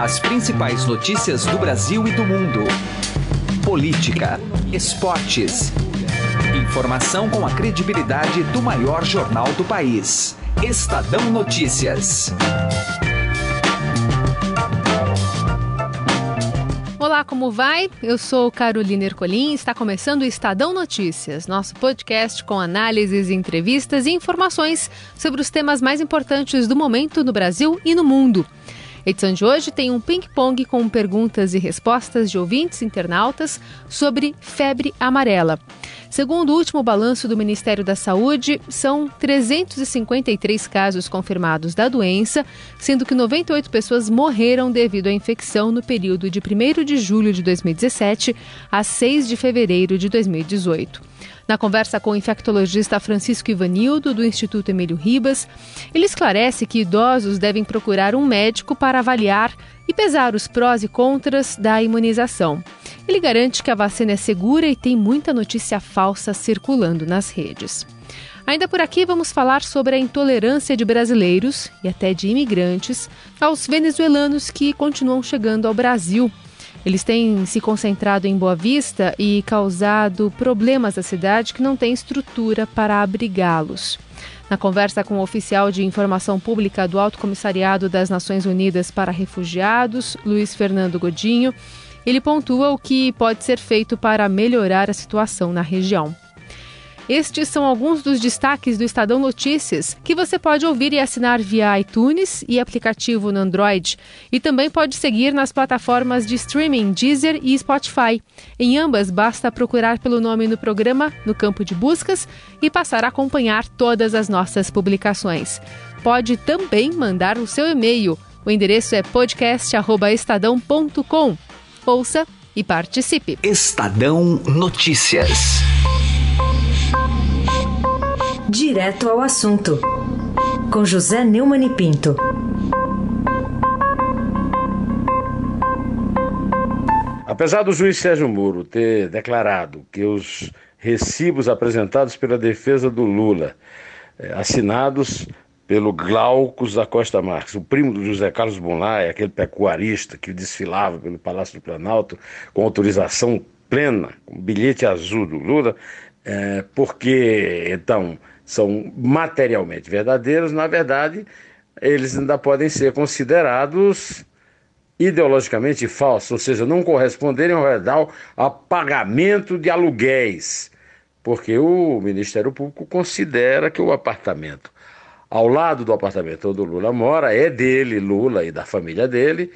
As principais notícias do Brasil e do mundo. Política, esportes. Informação com a credibilidade do maior jornal do país. Estadão Notícias. Olá, como vai? Eu sou Carolina Ercolim e está começando o Estadão Notícias, nosso podcast com análises, entrevistas e informações sobre os temas mais importantes do momento no Brasil e no mundo. A edição de hoje tem um ping-pong com perguntas e respostas de ouvintes internautas sobre febre amarela. Segundo o último balanço do Ministério da Saúde, são 353 casos confirmados da doença, sendo que 98 pessoas morreram devido à infecção no período de 1 de julho de 2017 a 6 de fevereiro de 2018. Na conversa com o infectologista Francisco Ivanildo, do Instituto Emílio Ribas, ele esclarece que idosos devem procurar um médico para avaliar e pesar os prós e contras da imunização. Ele garante que a vacina é segura e tem muita notícia falsa circulando nas redes. Ainda por aqui, vamos falar sobre a intolerância de brasileiros e até de imigrantes aos venezuelanos que continuam chegando ao Brasil eles têm se concentrado em Boa Vista e causado problemas à cidade que não tem estrutura para abrigá-los. Na conversa com o oficial de informação pública do Alto Comissariado das Nações Unidas para Refugiados, Luiz Fernando Godinho, ele pontua o que pode ser feito para melhorar a situação na região. Estes são alguns dos destaques do Estadão Notícias, que você pode ouvir e assinar via iTunes e aplicativo no Android. E também pode seguir nas plataformas de streaming Deezer e Spotify. Em ambas, basta procurar pelo nome no programa, no campo de buscas, e passar a acompanhar todas as nossas publicações. Pode também mandar o seu e-mail. O endereço é podcast.estadão.com. Ouça e participe. Estadão Notícias. Direto ao assunto, com José Neumann e Pinto. Apesar do juiz Sérgio Moro ter declarado que os recibos apresentados pela defesa do Lula, eh, assinados pelo Glaucus da Costa Marques, o primo do José Carlos Bonlai, aquele pecuarista que desfilava pelo Palácio do Planalto com autorização plena, com bilhete azul do Lula, é, porque então são materialmente verdadeiros, na verdade, eles ainda podem ser considerados ideologicamente falsos, ou seja, não corresponderem ao real a pagamento de aluguéis, porque o Ministério Público considera que o apartamento ao lado do apartamento onde o Lula mora é dele, Lula e da família dele,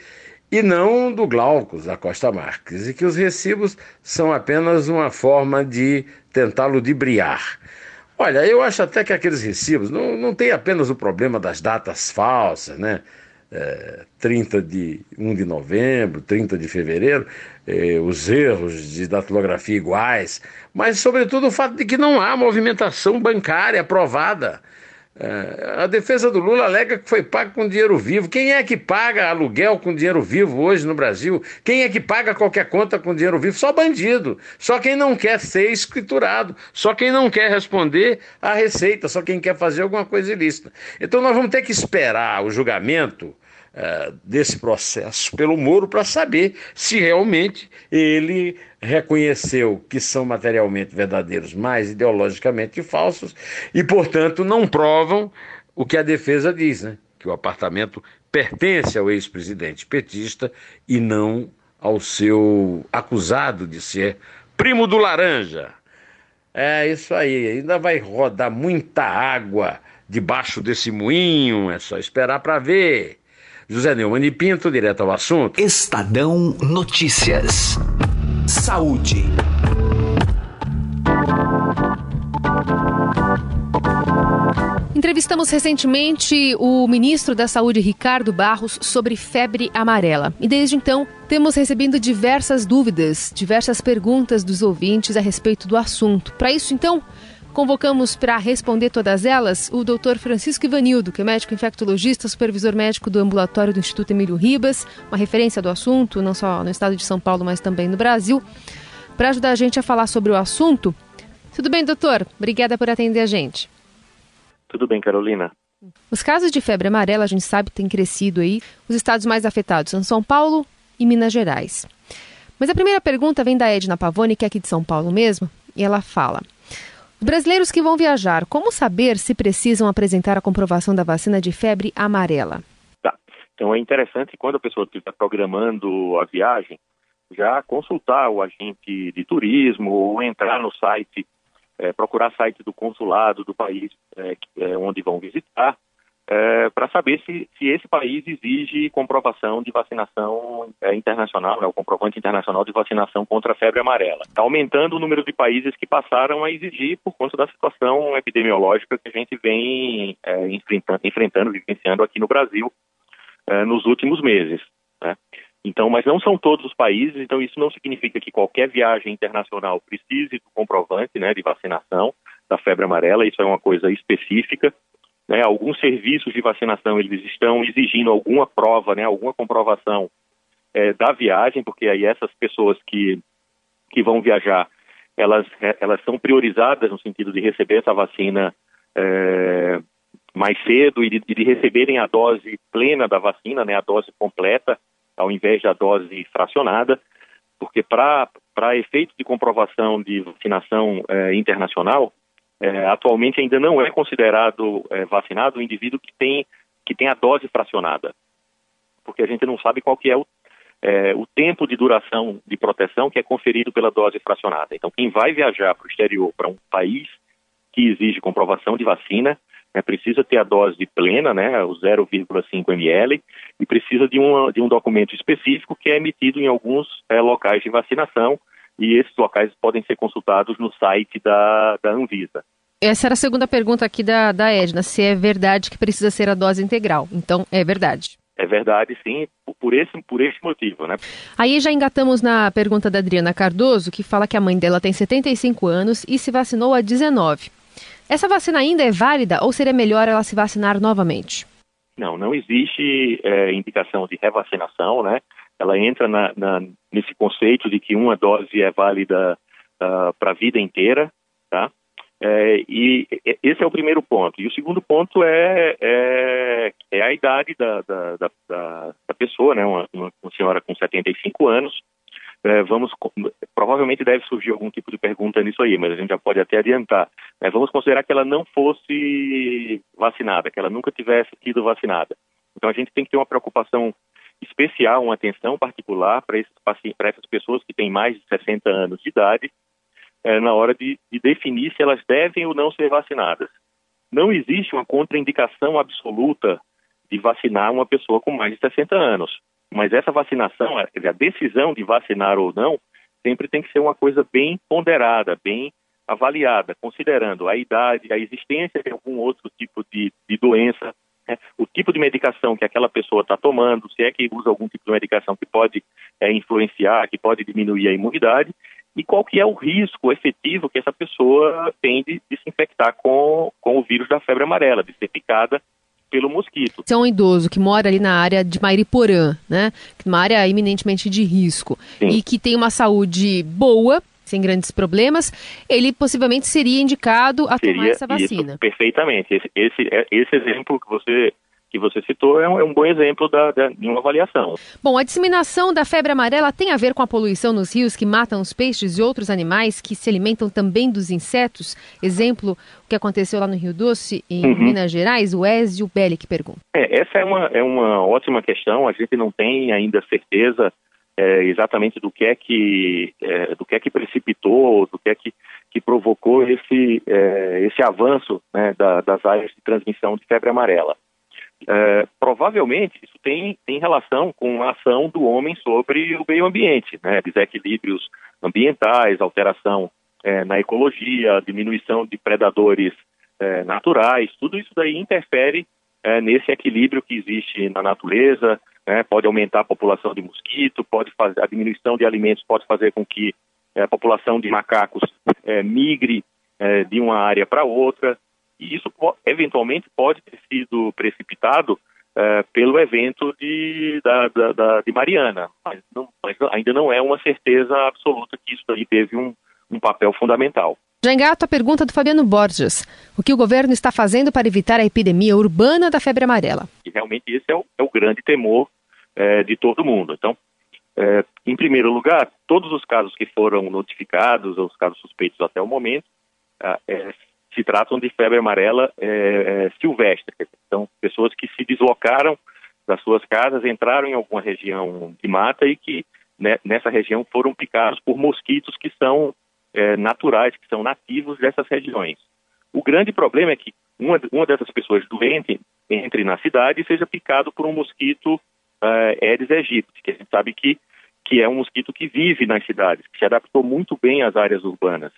e não do Glaucus da Costa Marques, e que os recibos são apenas uma forma de tentar ludibriar. Olha, eu acho até que aqueles recibos não, não tem apenas o problema das datas falsas, né? É, 30 de 1 de novembro, 30 de fevereiro, é, os erros de datilografia iguais, mas sobretudo o fato de que não há movimentação bancária aprovada. É, a defesa do Lula alega que foi pago com dinheiro vivo. Quem é que paga aluguel com dinheiro vivo hoje no Brasil? Quem é que paga qualquer conta com dinheiro vivo? Só bandido. Só quem não quer ser escriturado. Só quem não quer responder à receita. Só quem quer fazer alguma coisa ilícita. Então nós vamos ter que esperar o julgamento uh, desse processo pelo Moro para saber se realmente ele reconheceu que são materialmente verdadeiros, mas ideologicamente falsos, e, portanto, não provam o que a defesa diz, né? que o apartamento pertence ao ex-presidente petista e não ao seu acusado de ser primo do Laranja. É isso aí, ainda vai rodar muita água debaixo desse moinho, é só esperar para ver. José Neumann e Pinto, direto ao assunto. Estadão Notícias. Saúde. Entrevistamos recentemente o ministro da Saúde, Ricardo Barros, sobre febre amarela. E desde então, temos recebido diversas dúvidas, diversas perguntas dos ouvintes a respeito do assunto. Para isso, então, Convocamos para responder todas elas o Dr. Francisco Ivanildo, que é médico infectologista, supervisor médico do ambulatório do Instituto Emílio Ribas, uma referência do assunto, não só no estado de São Paulo, mas também no Brasil, para ajudar a gente a falar sobre o assunto. Tudo bem, doutor? Obrigada por atender a gente. Tudo bem, Carolina. Os casos de febre amarela, a gente sabe, têm crescido aí. Os estados mais afetados são São Paulo e Minas Gerais. Mas a primeira pergunta vem da Edna Pavone, que é aqui de São Paulo mesmo, e ela fala: brasileiros que vão viajar, como saber se precisam apresentar a comprovação da vacina de febre amarela? Tá. Então é interessante quando a pessoa está programando a viagem, já consultar o agente de turismo ou entrar no site, é, procurar site do consulado do país é, onde vão visitar é, para saber se, se esse país exige comprovação de vacinação é, internacional, né, o comprovante internacional de vacinação contra a febre amarela. Está aumentando o número de países que passaram a exigir por conta da situação epidemiológica que a gente vem é, enfrentando, enfrentando, vivenciando aqui no Brasil é, nos últimos meses. Né? Então, mas não são todos os países, então isso não significa que qualquer viagem internacional precise do comprovante né, de vacinação da febre amarela, isso é uma coisa específica. Né, alguns serviços de vacinação eles estão exigindo alguma prova, né, alguma comprovação é, da viagem, porque aí essas pessoas que, que vão viajar, elas, é, elas são priorizadas no sentido de receber essa vacina é, mais cedo e de, de, receberem a dose plena da vacina, né, a dose completa, ao invés da dose fracionada, porque para efeito de comprovação de vacinação é, internacional, é, atualmente ainda não é considerado é, vacinado o indivíduo que tem, que tem a dose fracionada, porque a gente não sabe qual que é o, é, o tempo de duração de proteção que é conferido pela dose fracionada. Então, quem vai viajar para o exterior, para um país que exige comprovação de vacina, né, precisa ter a dose plena, né, o 0,5 ml, e precisa de, uma, de um documento específico que é emitido em alguns é, locais de vacinação, e esses locais podem ser consultados no site da, da Anvisa. Essa era a segunda pergunta aqui da, da Edna, se é verdade que precisa ser a dose integral. Então, é verdade. É verdade, sim, por esse, por esse motivo, né? Aí já engatamos na pergunta da Adriana Cardoso, que fala que a mãe dela tem 75 anos e se vacinou há 19. Essa vacina ainda é válida ou seria melhor ela se vacinar novamente? Não, não existe é, indicação de revacinação, né? Ela entra na, na, nesse conceito de que uma dose é válida uh, ah, para a vida inteira, tá? É, e esse é o primeiro ponto. E o segundo ponto é, é, é a idade da, da, da, da pessoa, né? Uma, uma, senhora com 75 anos. É, vamos, provavelmente deve surgir algum tipo de pergunta nisso aí, mas a gente já pode até adiantar. É, vamos considerar que ela não fosse vacinada, que ela nunca tivesse sido vacinada. Então a gente tem que ter uma preocupação especial, uma atenção particular para essas pessoas que têm mais de 60 anos de idade, é, na hora de, de definir se elas devem ou não ser vacinadas. Não existe uma contraindicação absoluta de vacinar uma pessoa com mais de 60 anos. Mas essa vacinação, a decisão de vacinar ou não, sempre tem que ser uma coisa bem ponderada, bem avaliada, considerando a idade, a existência de algum outro tipo de, de doença, né? o tipo de medicação que aquela pessoa está tomando, se é que usa algum tipo de medicação que pode é, influenciar, que pode diminuir a imunidade, e qual que é o risco efetivo que essa pessoa tem de, de se infectar com, com o vírus da febre amarela, de ser picada pelo mosquito. Se é um idoso que mora ali na área de Mairiporã, né, uma área eminentemente de risco, Sim. e que tem uma saúde boa, sem grandes problemas, ele possivelmente seria indicado a seria, tomar essa vacina. Isso, perfeitamente. Esse, esse, é, esse exemplo que você que você citou é um, é um bom exemplo da, da, de uma avaliação. Bom, a disseminação da febre amarela tem a ver com a poluição nos rios que matam os peixes e outros animais que se alimentam também dos insetos? Exemplo, o que aconteceu lá no Rio Doce, em uhum. Minas Gerais, o Ezio Belli que pergunta. É, essa é uma, é uma ótima questão, a gente não tem ainda certeza é, exatamente do que é que é, do que é que precipitou, do que é que, que provocou esse é, esse avanço né, da, das áreas de transmissão de febre amarela. É, provavelmente isso tem, tem relação com a ação do homem sobre o meio ambiente, né, desequilíbrios ambientais, alteração é, na ecologia, diminuição de predadores é, naturais, tudo isso daí interfere nesse equilíbrio que existe na natureza, né, pode aumentar a população de mosquito, pode fazer a diminuição de alimentos pode fazer com que é, a população de macacos é, migre é, de uma área para outra e isso eventualmente pode ter sido precipitado é, pelo evento de, da, da, da, de Mariana, mas, não, mas, ainda não é uma certeza absoluta que isso aí teve um, um papel fundamental. Já engato a pergunta do Fabiano Borges. O que o governo está fazendo para evitar a epidemia urbana da febre amarela? E realmente esse é o, é o grande temor é, de todo mundo. Então, é, em primeiro lugar, todos os casos que foram notificados, os casos suspeitos até o momento, é, se tratam de febre amarela é, é, silvestre. Então, pessoas que se deslocaram das suas casas, entraram em alguma região de mata e que né, nessa região foram picados por mosquitos que são é, naturais, que são nativos dessas regiões. O grande problema é que uma, uma dessas pessoas doente entre na cidade e seja picado por um mosquito uh, Aedes aegypti, que a gente sabe que, que é um mosquito que vive nas cidades, que se adaptou muito bem às áreas urbanas.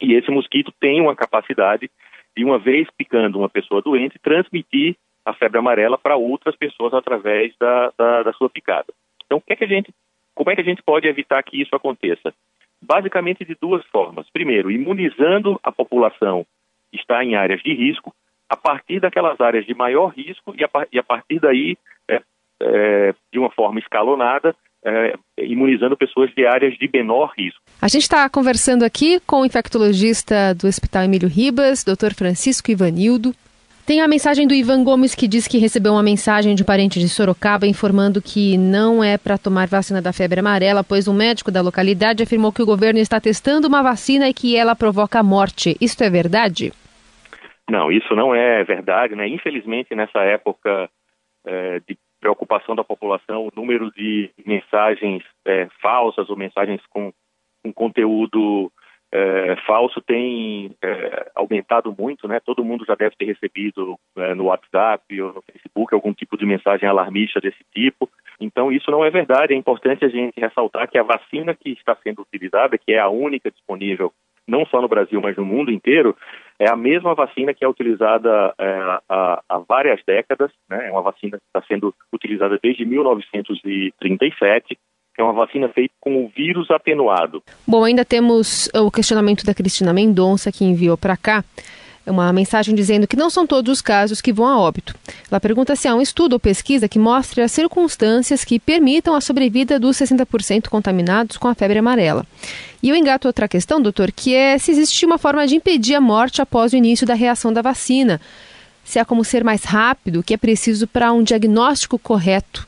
E esse mosquito tem uma capacidade de, uma vez picando uma pessoa doente, transmitir a febre amarela para outras pessoas através da, da, da sua picada. Então, que é que gente, como é que a gente pode evitar que isso aconteça? Basicamente de duas formas. Primeiro, imunizando a população que está em áreas de risco, a partir daquelas áreas de maior risco e a, e a partir daí, é, é, de uma forma escalonada, é, imunizando pessoas de áreas de menor risco. A gente está conversando aqui com o infectologista do Hospital Emílio Ribas, Dr. Francisco Ivanildo. Tem a mensagem do Ivan Gomes que diz que recebeu uma mensagem de um parente de Sorocaba informando que não é para tomar vacina da febre amarela, pois um médico da localidade afirmou que o governo está testando uma vacina e que ela provoca morte. Isso é verdade? Não, isso não é verdade, né? Infelizmente, nessa época é, de preocupação da população, o número de mensagens é, falsas ou mensagens com, com conteúdo é, falso tem é, aumentado muito, né? Todo mundo já deve ter recebido é, no WhatsApp ou no Facebook algum tipo de mensagem alarmista desse tipo. Então isso não é verdade. É importante a gente ressaltar que a vacina que está sendo utilizada, que é a única disponível não só no Brasil, mas no mundo inteiro, é a mesma vacina que é utilizada é, há, há, várias décadas, né? é uma vacina que está sendo utilizada desde 1937, é uma vacina feita com o vírus atenuado. Bom, ainda temos o questionamento da Cristina Mendonça, que enviou para cá uma mensagem dizendo que não são todos os casos que vão a óbito. Ela pergunta se há um estudo ou pesquisa que mostre as circunstâncias que permitam a sobrevida dos 60% contaminados com a febre amarela. E eu engato outra questão, doutor, que é se existe uma forma de impedir a morte após o início da reação da vacina. Se há como ser mais rápido, o que é preciso para um diagnóstico correto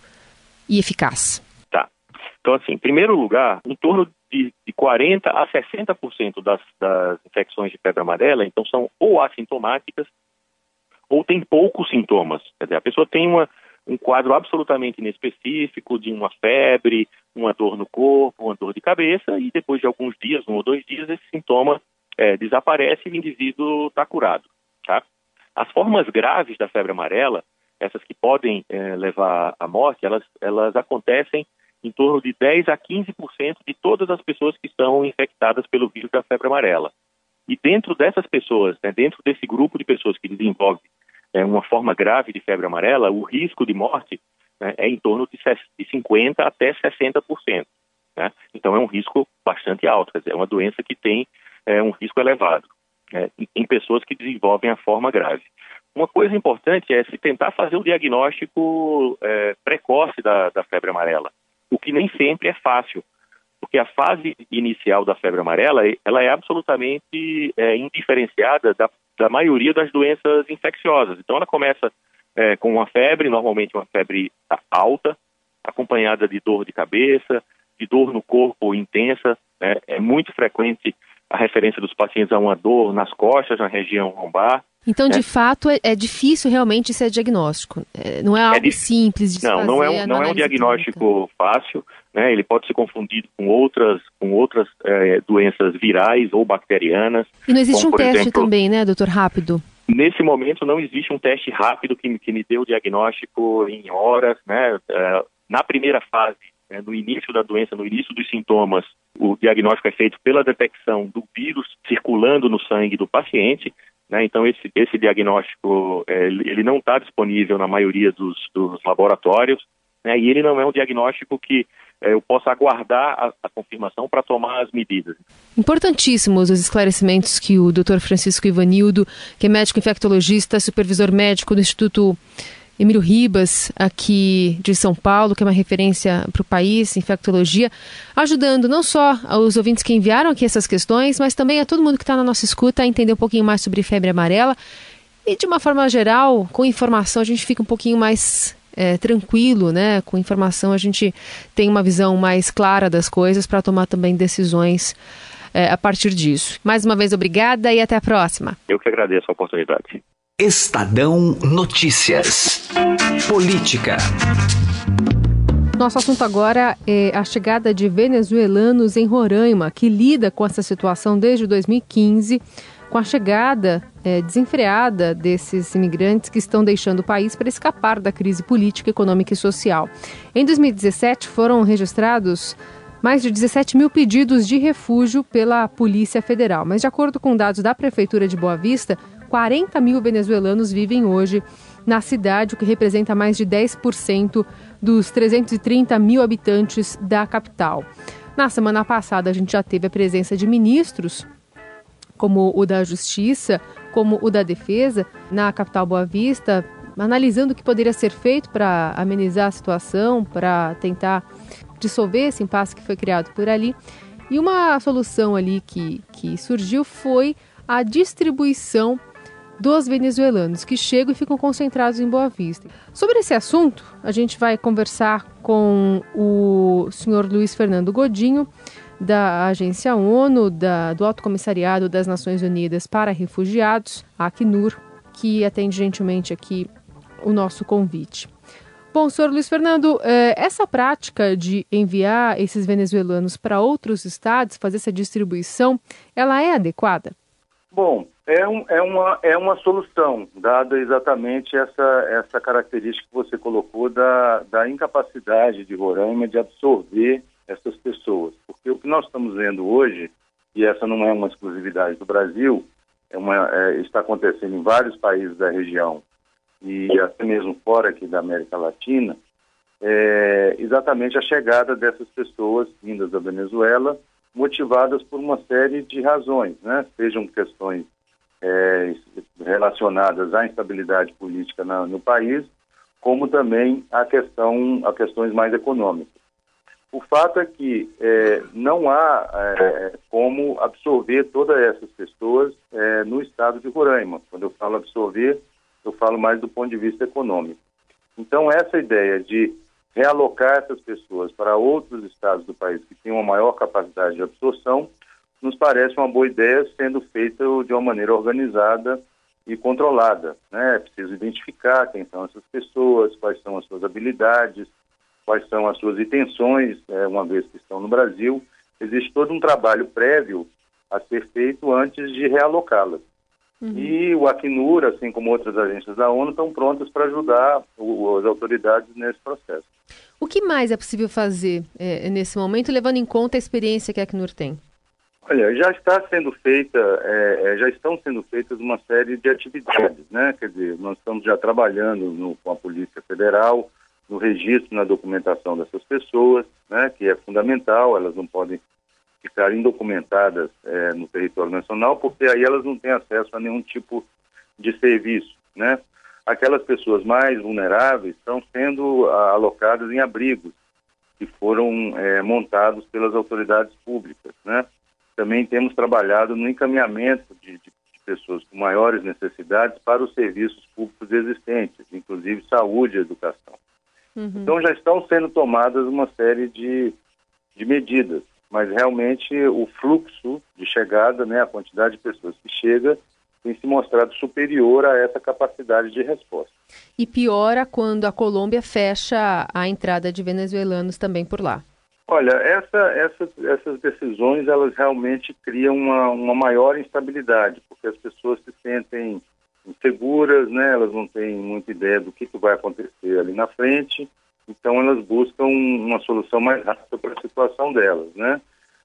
e eficaz. Então, assim, em primeiro lugar, em torno de, de 40% a 60% das, das infecções de febre amarela, então, são ou assintomáticas ou tem poucos sintomas. Quer dizer, a pessoa tem uma, um quadro absolutamente inespecífico de uma febre, uma dor no corpo, uma dor de cabeça, e depois de alguns dias, um ou dois dias, esse sintoma é, desaparece e o indivíduo está curado. Tá? As formas graves da febre amarela, essas que podem é, levar à morte, elas, elas acontecem em torno de 10 a 15% de todas as pessoas que estão infectadas pelo vírus da febre amarela. E dentro dessas pessoas, né, dentro desse grupo de pessoas que desenvolve é, uma forma grave de febre amarela, o risco de morte né, é em torno de 50% até 60%. Né? Então é um risco bastante alto, quer dizer, é uma doença que tem é, um risco elevado né, em pessoas que desenvolvem a forma grave. Uma coisa importante é se tentar fazer o diagnóstico é, precoce da, da febre amarela, o que nem sempre é fácil, porque a fase inicial da febre amarela ela é absolutamente é, indiferenciada da, da maioria das doenças infecciosas. Então ela começa é, com uma febre, normalmente uma febre alta, acompanhada de dor de cabeça, de dor no corpo intensa. Né? É muito frequente a referência dos pacientes a uma dor nas costas, na região lombar. Então, né? de fato, é, é, difícil realmente ser diagnóstico. É, não é, é algo é simples de não, fazer. Não, é, não é um diagnóstico clínica. fácil. Né? Ele pode ser confundido com outras, com outras é, doenças virais ou bacterianas. E não existe como, um teste exemplo, também, né, doutor? Rápido. Nesse momento não existe um teste rápido que, que me dê o diagnóstico em horas, né? É, na primeira fase, né, no início da doença, no início dos sintomas, o diagnóstico é feito pela detecção do vírus circulando no sangue do paciente. Né? Então esse, esse diagnóstico é, ele não está disponível na maioria dos, dos laboratórios né? e ele não é um diagnóstico que é, eu possa aguardar a, a confirmação para tomar as medidas. Importantíssimos os esclarecimentos que o Dr. Francisco Ivanildo, que é médico infectologista, supervisor médico do Instituto Emílio Ribas, aqui de São Paulo, que é uma referência para o país, infectologia, ajudando não só os ouvintes que enviaram aqui essas questões, mas também a todo mundo que está na nossa escuta a entender um pouquinho mais sobre febre amarela. E de uma forma geral, com informação, a gente fica um pouquinho mais é, tranquilo, né? Com informação a gente tem uma visão mais clara das coisas para tomar também decisões é, a partir disso. Mais uma vez, obrigada e até a próxima. Eu que agradeço a oportunidade. Estadão Notícias. Política. Nosso assunto agora é a chegada de venezuelanos em Roraima, que lida com essa situação desde 2015 com a chegada é, desenfreada desses imigrantes que estão deixando o país para escapar da crise política, econômica e social. Em 2017, foram registrados mais de 17 mil pedidos de refúgio pela Polícia Federal. Mas, de acordo com dados da Prefeitura de Boa Vista, 40 mil venezuelanos vivem hoje na cidade, o que representa mais de 10% dos 330 mil habitantes da capital. Na semana passada, a gente já teve a presença de ministros como o da Justiça, como o da Defesa, na capital Boa Vista, analisando o que poderia ser feito para amenizar a situação, para tentar dissolver esse impasse que foi criado por ali. E uma solução ali que, que surgiu foi a distribuição dos venezuelanos que chegam e ficam concentrados em Boa Vista. Sobre esse assunto, a gente vai conversar com o senhor Luiz Fernando Godinho, da Agência ONU, da, do Alto Comissariado das Nações Unidas para Refugiados, a Acnur, que atende gentilmente aqui o nosso convite. Bom, senhor Luiz Fernando, eh, essa prática de enviar esses venezuelanos para outros estados, fazer essa distribuição, ela é adequada? Bom, é, um, é, uma, é uma solução, dada exatamente essa, essa característica que você colocou da, da incapacidade de Roraima de absorver essas pessoas. Porque o que nós estamos vendo hoje, e essa não é uma exclusividade do Brasil, é uma, é, está acontecendo em vários países da região e até mesmo fora aqui da América Latina, é exatamente a chegada dessas pessoas vindas da Venezuela, motivadas por uma série de razões, né? sejam questões é, relacionadas à instabilidade política na, no país, como também a questão a questões mais econômicas. O fato é que é, não há é, como absorver todas essas pessoas é, no estado de Roraima. Quando eu falo absorver, eu falo mais do ponto de vista econômico. Então, essa ideia de realocar essas pessoas para outros estados do país que têm uma maior capacidade de absorção, nos parece uma boa ideia, sendo feita de uma maneira organizada e controlada. Né? É preciso identificar quem são essas pessoas, quais são as suas habilidades, quais são as suas intenções, é, uma vez que estão no Brasil. Existe todo um trabalho prévio a ser feito antes de realocá-las. Uhum. E o Acnur, assim como outras agências da ONU, estão prontas para ajudar o, as autoridades nesse processo. O que mais é possível fazer é, nesse momento, levando em conta a experiência que a Acnur tem? Olha, já está sendo feita, é, é, já estão sendo feitas uma série de atividades, né? Quer dizer, nós estamos já trabalhando no, com a Polícia Federal, no registro, na documentação dessas pessoas, né, que é fundamental, elas não podem ficar indocumentadas é, no território nacional, porque aí elas não têm acesso a nenhum tipo de serviço, né? Aquelas pessoas mais vulneráveis estão sendo alocadas em abrigos que foram é, montados pelas autoridades públicas, né? Também temos trabalhado no encaminhamento de, de, de pessoas com maiores necessidades para os serviços públicos existentes, inclusive saúde e educação. Uhum. Então já estão sendo tomadas uma série de, de medidas, mas realmente o fluxo de chegada, né, a quantidade de pessoas que chega, tem se mostrado superior a essa capacidade de resposta. E piora quando a Colômbia fecha a entrada de venezuelanos também por lá. Olha, essa, essa, essas decisões elas realmente criam uma, uma maior instabilidade, porque as pessoas se sentem inseguras, né? Elas não têm muita ideia do que, que vai acontecer ali na frente, então elas buscam uma solução mais rápida para a situação delas, né?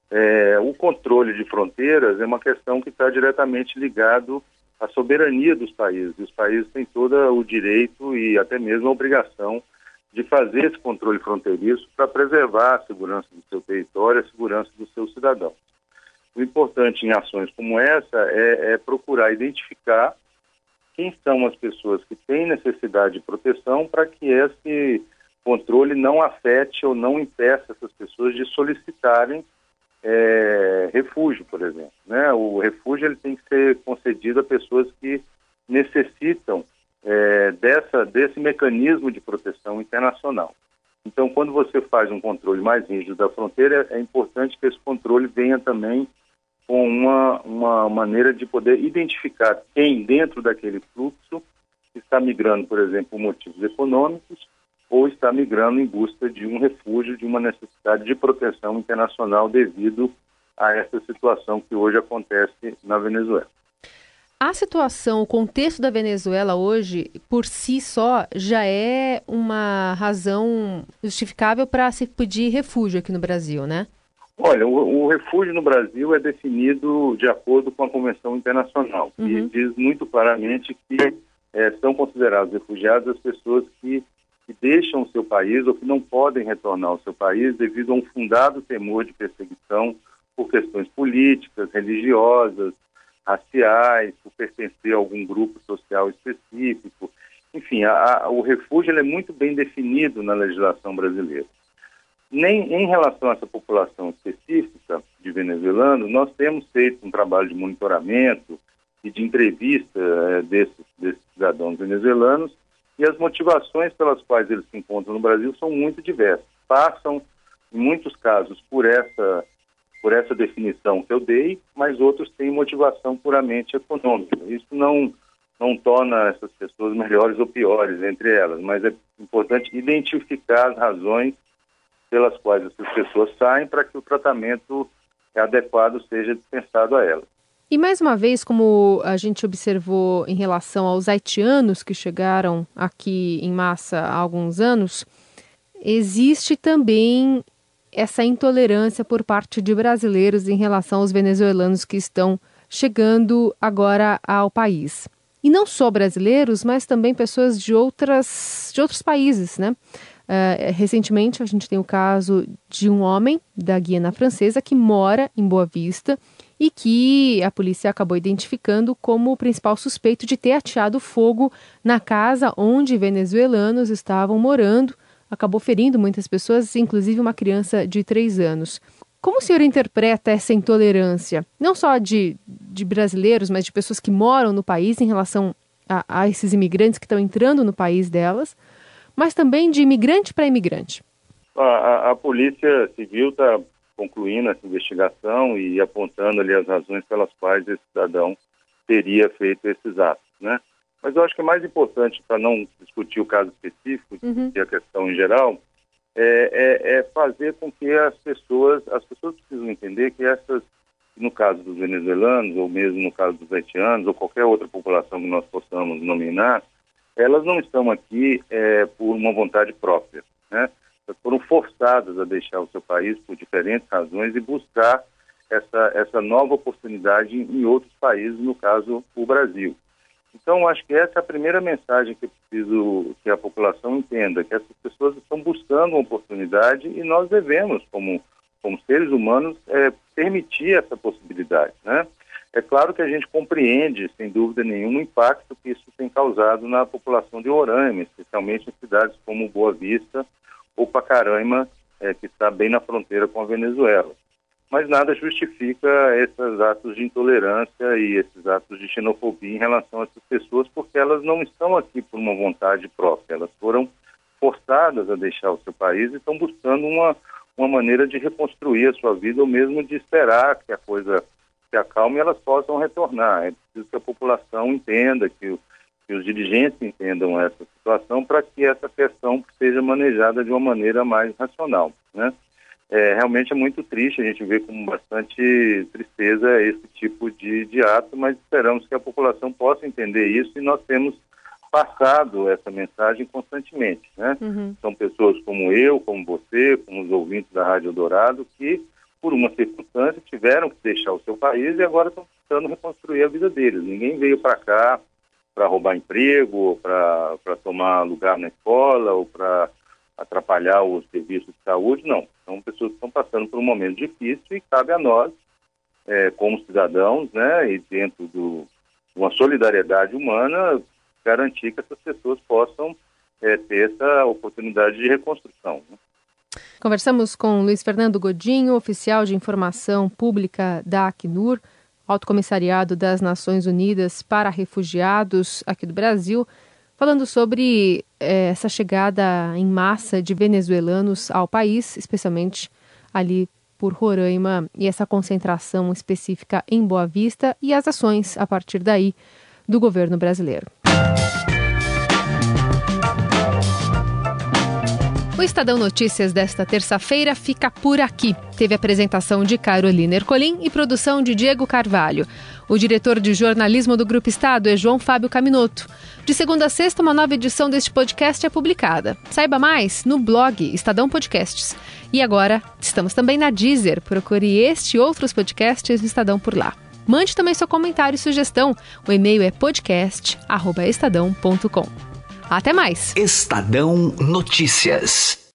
É, o controle de fronteiras é uma questão que está diretamente ligado à soberania dos países. Os países têm todo o direito e até mesmo a obrigação de fazer esse controle fronteiriço para preservar a segurança do seu território, a segurança dos seus cidadãos. O importante em ações como essa é, é procurar identificar quem são as pessoas que têm necessidade de proteção para que esse controle não afete ou não impeça essas pessoas de solicitarem é, refúgio, por exemplo. Né? O refúgio ele tem que ser concedido a pessoas que necessitam é, dessa, desse mecanismo de proteção internacional. Então, quando você faz um controle mais rígido da fronteira, é importante que esse controle venha também com uma, uma maneira de poder identificar quem dentro daquele fluxo está migrando, por exemplo, por motivos econômicos ou está migrando em busca de um refúgio, de uma necessidade de proteção internacional devido a essa situação que hoje acontece na Venezuela. A situação, o contexto da Venezuela hoje, por si só, já é uma razão justificável para se pedir refúgio aqui no Brasil, né? Olha, o, o, refúgio no Brasil é definido de acordo com a Convenção Internacional uhum. e diz muito claramente que é, são considerados refugiados as pessoas que, que deixam o seu país ou que não podem retornar ao seu país devido a um fundado temor de perseguição por questões políticas, religiosas, raciais, por pertencer a algum grupo social específico. Enfim, a, a, o refúgio é muito bem definido na legislação brasileira. Nem em relação a essa população específica de venezuelanos, nós temos feito um trabalho de monitoramento e de entrevista é, desses, desses cidadãos venezuelanos e as motivações pelas quais eles se encontram no Brasil são muito diversas. Passam, em muitos casos, por essa por essa definição que eu dei, mas outros têm motivação puramente econômica. Isso não, não torna essas pessoas melhores ou piores entre elas, mas é importante identificar as razões pelas quais essas pessoas saem para que o tratamento adequado seja dispensado a elas. E mais uma vez, como a gente observou em relação aos haitianos que chegaram aqui em massa há alguns anos, existe também essa intolerância por parte de brasileiros em relação aos venezuelanos que estão chegando agora ao país. E não só brasileiros, mas também pessoas de, outras, de outros países, né? Uh, recentemente, a gente tem o caso de um homem da Guiana Francesa que mora em Boa Vista e que a polícia acabou identificando como o principal suspeito de ter ateado fogo na casa onde venezuelanos estavam morando acabou ferindo muitas pessoas, inclusive uma criança de três anos. Como o senhor interpreta essa intolerância, não só de, de brasileiros, mas de pessoas que moram no país em relação a, a esses imigrantes que estão entrando no país delas, mas também de imigrante para imigrante? A, a, a Polícia Civil está concluindo essa investigação e apontando ali as razões pelas quais esse cidadão teria feito esses atos, né? Mas eu acho que é mais importante, para não discutir o caso específico, uhum. a questão em geral, é, é, é, fazer com que as pessoas, as pessoas precisam entender que essas, no caso dos venezuelanos, ou mesmo no caso dos haitianos, ou qualquer outra população que nós possamos nominar, elas não estão aqui é, por uma vontade própria, né? Elas foram forçadas a deixar o seu país por diferentes razões e buscar essa, essa nova oportunidade em outros países, no caso, o Brasil. Então, acho que essa é a primeira mensagem que eu preciso que a população entenda, que essas pessoas estão buscando uma oportunidade e nós devemos, como, como seres humanos, é, permitir essa possibilidade, né? É claro que a gente compreende, sem dúvida nenhuma, o impacto que isso tem causado na população de Roraima, especialmente em cidades como Boa Vista ou Pacaraima, é, que está bem na fronteira com a Venezuela mas nada justifica esses atos de intolerância e esses atos de xenofobia em relação a essas pessoas, porque elas não estão aqui por uma vontade própria, elas foram forçadas a deixar o seu país e estão buscando uma, uma maneira de reconstruir a sua vida ou mesmo de esperar que a coisa se acalme e elas possam retornar. É preciso que a população entenda, que, que os dirigentes entendam essa situação para que essa questão seja manejada de uma maneira mais racional, né? É, realmente é muito triste, a gente vê com bastante tristeza esse tipo de, de ato, mas esperamos que a população possa entender isso e nós temos passado essa mensagem constantemente. Né? Uhum. São pessoas como eu, como você, como os ouvintes da Rádio Dourado, que por uma circunstância tiveram que deixar o seu país e agora estão tentando reconstruir a vida deles. Ninguém veio para cá para roubar emprego, para tomar lugar na escola ou para atrapalhar o serviço de saúde, não. São pessoas que estão passando por um momento difícil e cabe a nós, é, como cidadãos, né, e dentro do, uma solidariedade humana, garantir que essas pessoas possam é, ter essa oportunidade de reconstrução. Né? Conversamos com Luiz Fernando Godinho, oficial de informação pública da Acnur, Alto Comissariado das Nações Unidas para Refugiados aqui do Brasil, falando sobre é, essa chegada em massa de venezuelanos ao país, especialmente ali por Roraima, e essa concentração específica em Boa Vista e as ações a partir daí do governo brasileiro. O Estadão Notícias desta terça-feira fica por aqui. Teve apresentação de Carolina Ercolim e produção de Diego Carvalho. O diretor de jornalismo do Grupo Estado é João Fábio Caminoto. De segunda a sexta, uma nova edição deste podcast é publicada. Saiba mais no blog Estadão Podcasts. E agora, estamos também na Deezer. Procure este e outros podcasts do Estadão por lá. Mande também seu comentário e sugestão. O e-mail é podcast.estadão.com. Até mais. Estadão Notícias.